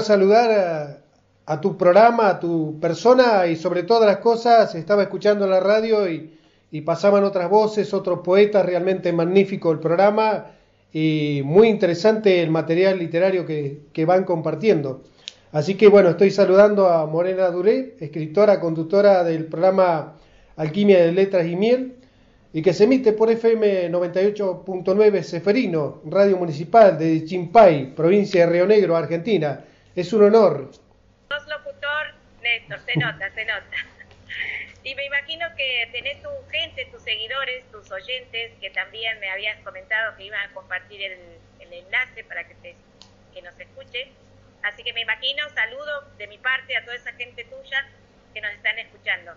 saludar a, tu programa, a tu persona y sobre todas las cosas estaba escuchando la radio y, pasaban otras voces, otros poetas, realmente magnífico el programa y muy interesante el material literario que, que van compartiendo. Así que bueno, estoy saludando a Morena Duré, escritora, conductora del programa Alquimia de Letras y Miel, y que se emite por FM 98.9 Seferino, Radio Municipal de Chimpay, provincia de Río Negro, Argentina. Es un honor. Sos locutor, Néstor, se nota, se nota. Y me imagino que tenés tu gente, tus seguidores, tus oyentes, que también me habías comentado que iban a compartir el, enlace para que, te, que nos escuchen. Así que me imagino, saludo de mi parte a toda esa gente tuya que nos están escuchando.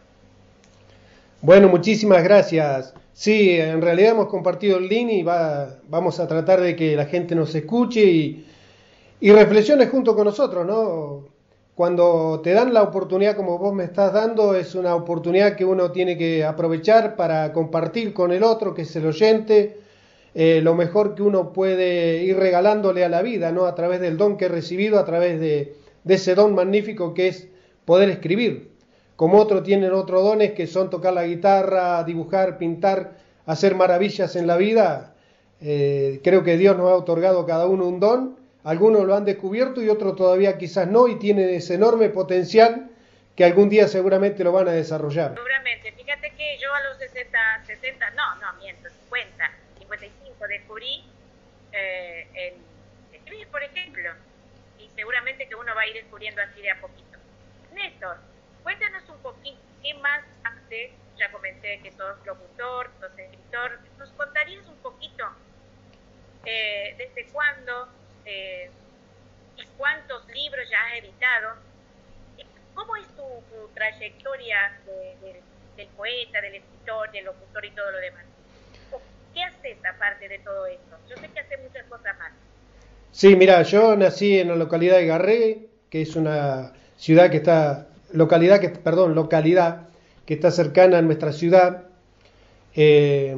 Bueno, muchísimas gracias. Sí, en realidad hemos compartido el link y va, vamos a tratar de que la gente nos escuche y, y reflexione junto con nosotros, ¿no? Cuando te dan la oportunidad como vos me estás dando, es una oportunidad que uno tiene que aprovechar para compartir con el otro, que es el oyente, eh, lo mejor que uno puede ir regalándole a la vida, ¿no? A través del don que he recibido, a través de, ese don magnífico que es poder escribir. Como otros tienen otros dones que son tocar la guitarra, dibujar, pintar, hacer maravillas en la vida. Eh, creo que Dios nos ha otorgado cada uno un don. Algunos lo han descubierto y otros todavía quizás no y tienen ese enorme potencial que algún día seguramente lo van a desarrollar. Seguramente. Fíjate que yo a los 60, 60 no, no, miento, 50, 55 descubrí eh, el escribir, por ejemplo. Y seguramente que uno va a ir descubriendo así de a poquito. Néstor, Cuéntanos un poquito, ¿qué más haces? Ya comenté que sos locutor, sos escritor. ¿Nos contarías un poquito eh, desde cuándo eh, y cuántos libros ya has editado? ¿Cómo es tu, trayectoria del poeta, del escritor, del locutor y todo lo demás? ¿Qué haces aparte de todo esto? Yo sé que haces muchas cosas más. Sí, mira, yo nací en la localidad de Garré, que es una ciudad que está localidad que, perdón, localidad que está cercana a nuestra ciudad, eh,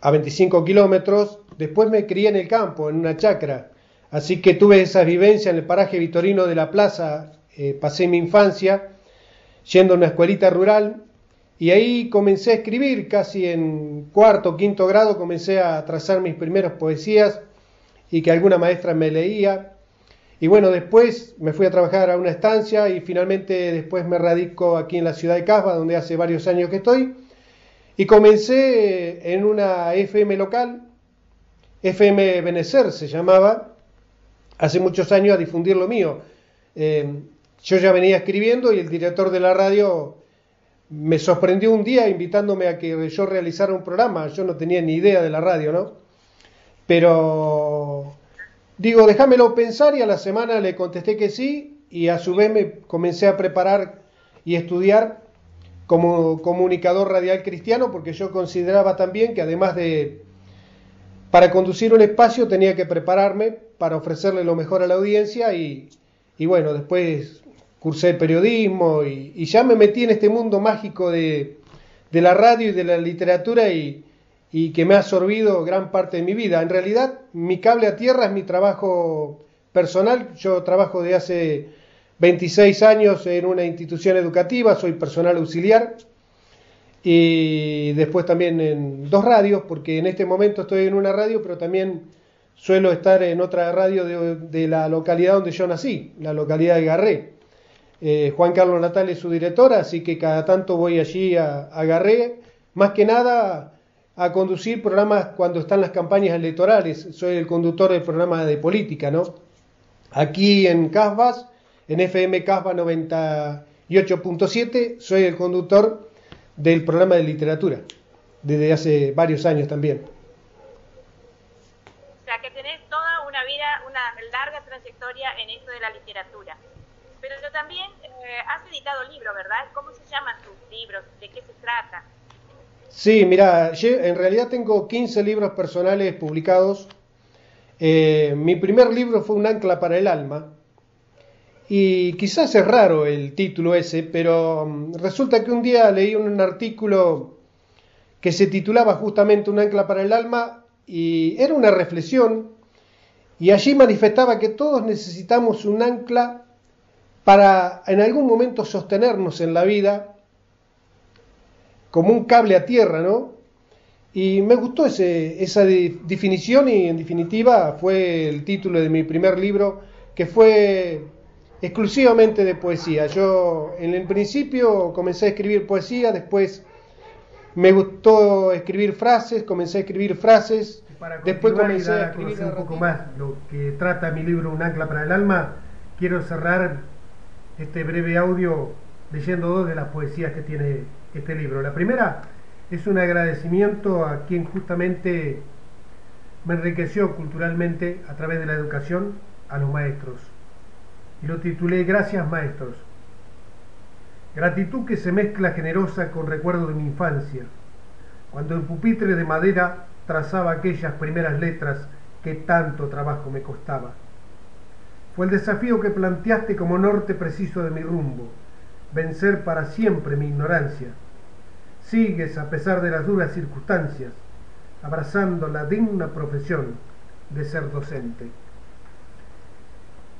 a 25 kilómetros. Después me crié en el campo, en una chacra. Así que tuve esa vivencia en el paraje vitorino de la plaza, eh, pasé mi infancia yendo a una escuelita rural y ahí comencé a escribir, casi en cuarto, quinto grado, comencé a trazar mis primeras poesías y que alguna maestra me leía. Y bueno, después me fui a trabajar a una estancia y finalmente después me radico aquí en la ciudad de Casba, donde hace varios años que estoy. Y comencé en una FM local, FM Benecer se llamaba, hace muchos años a difundir lo mío. Eh, yo ya venía escribiendo y el director de la radio me sorprendió un día invitándome a que yo realizara un programa. Yo no tenía ni idea de la radio, ¿no? Pero Digo, déjamelo pensar y a la semana le contesté que sí y a su vez me comencé a preparar y estudiar como comunicador radial cristiano porque yo consideraba también que además de para conducir un espacio tenía que prepararme para ofrecerle lo mejor a la audiencia y, bueno, después cursé periodismo y, ya me metí en este mundo mágico de, la radio y de la literatura y, y que me ha absorbido gran parte de mi vida. En realidad, mi cable a tierra es mi trabajo personal. Yo trabajo de hace 26 años en una institución educativa, soy personal auxiliar y después también en dos radios, porque en este momento estoy en una radio, pero también suelo estar en otra radio de, la localidad donde yo nací, la localidad de Garré. Eh, Juan Carlos Natal es su directora, así que cada tanto voy allí a, a Garré. Más que nada a conducir programas cuando están las campañas electorales. Soy el conductor del programa de política, ¿no? Aquí en Casbas, en FM Casbas 98.7, soy el conductor del programa de literatura, desde hace varios años también. Que tenés toda una vida, una larga trayectoria en esto de la literatura. Pero también eh, has editado libros, ¿verdad? ¿Cómo se llaman tus libros? ¿De qué se trata? Sí, mira, en realidad tengo 15 libros personales publicados. Eh, mi primer libro fue Un ancla para el alma. Y quizás es raro el título ese, pero mm, resulta que un día leí un artículo que se titulaba justamente Un ancla para el alma y era una reflexión y allí manifestaba que todos necesitamos un ancla para en algún momento sostenernos en la vida como un cable a tierra, ¿no? Y me gustó esa definición y en definitiva fue el título de mi primer libro que fue exclusivamente de poesía. Yo en el principio comencé a escribir poesía, después me gustó escribir frases, comencé a escribir frases, después comencé a, escribir un poco más lo que trata mi libro Un ancla para el alma. Quiero cerrar este breve audio leyendo dos de las poesías que tiene este libro. La primera es un agradecimiento a quien justamente me enriqueció culturalmente a través de la educación, a los maestros. Y lo titulé Gracias Maestros. Gratitud que se mezcla generosa con recuerdo de mi infancia, cuando el pupitre de madera trazaba aquellas primeras letras que tanto trabajo me costaba. Fue el desafío que planteaste como norte preciso de mi rumbo, vencer para siempre mi ignorancia. Sigues, a pesar de las duras circunstancias, abrazando la digna profesión de ser docente.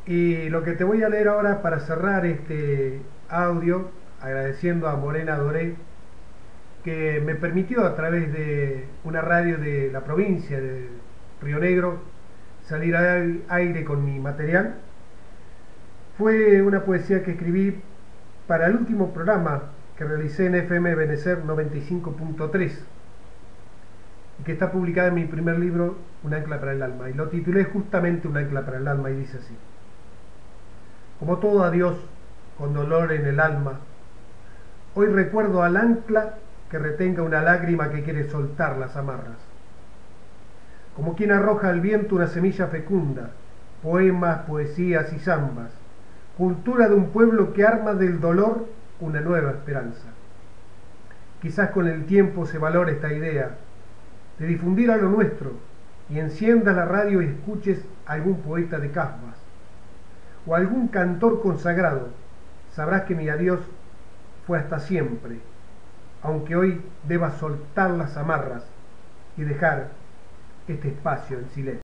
Y lo que te voy a leer ahora para cerrar este audio, agradeciendo a Morena Doré, que me permitió a través de una radio de la provincia de Río Negro salir al aire con mi material, fue una poesía que escribí para el último programa que realicé en FM Benecer 95.3 y que está publicada en mi primer libro, Un ancla para el alma. Y lo titulé justamente Un ancla para el alma y dice así. Como todo adiós con dolor en el alma, hoy recuerdo al ancla que retenga una lágrima que quiere soltar las amarras. Como quien arroja al viento una semilla fecunda, poemas, poesías y zambas, cultura de un pueblo que arma del dolor una nueva esperanza. Quizás con el tiempo se valore esta idea de difundir a lo nuestro y enciendas la radio y escuches algún poeta de Casbas o algún cantor consagrado, sabrás que mi adiós fue hasta siempre, aunque hoy deba soltar las amarras y dejar este espacio en silencio.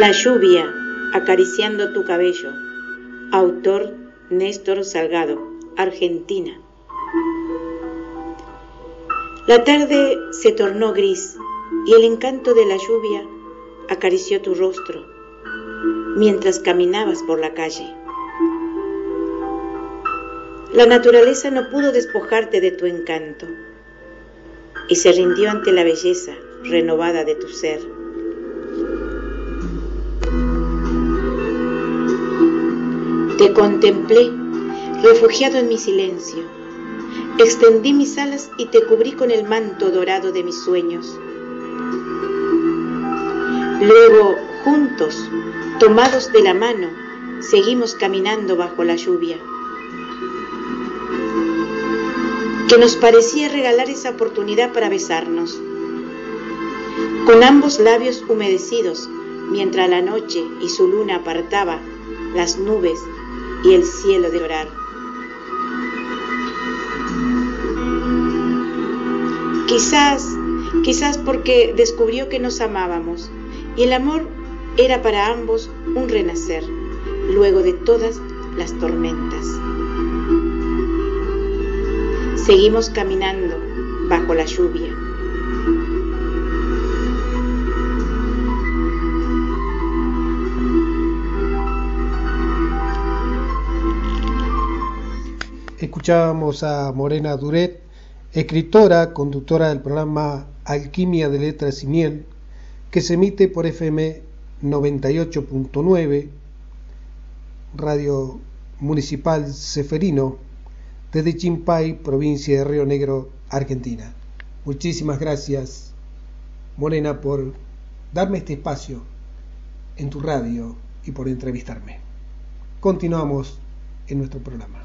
La lluvia acariciando tu cabello. Autor Néstor Salgado, Argentina. La tarde se tornó gris y el encanto de la lluvia acarició tu rostro mientras caminabas por la calle. La naturaleza no pudo despojarte de tu encanto y se rindió ante la belleza renovada de tu ser. Te contemplé, refugiado en mi silencio. Extendí mis alas y te cubrí con el manto dorado de mis sueños. Luego, juntos, tomados de la mano, seguimos caminando bajo la lluvia. Que nos parecía regalar esa oportunidad para besarnos. Con ambos labios humedecidos, mientras la noche y su luna apartaba las nubes y el cielo de orar. Quizás, quizás porque descubrió que nos amábamos y el amor era para ambos un renacer luego de todas las tormentas. Seguimos caminando bajo la lluvia. Escuchábamos a Morena Duret, escritora, conductora del programa Alquimia de Letras y Miel, que se emite por FM 98.9, Radio Municipal Seferino, desde Chimpay, provincia de Río Negro, Argentina. Muchísimas gracias, Morena, por darme este espacio en tu radio y por entrevistarme. Continuamos en nuestro programa.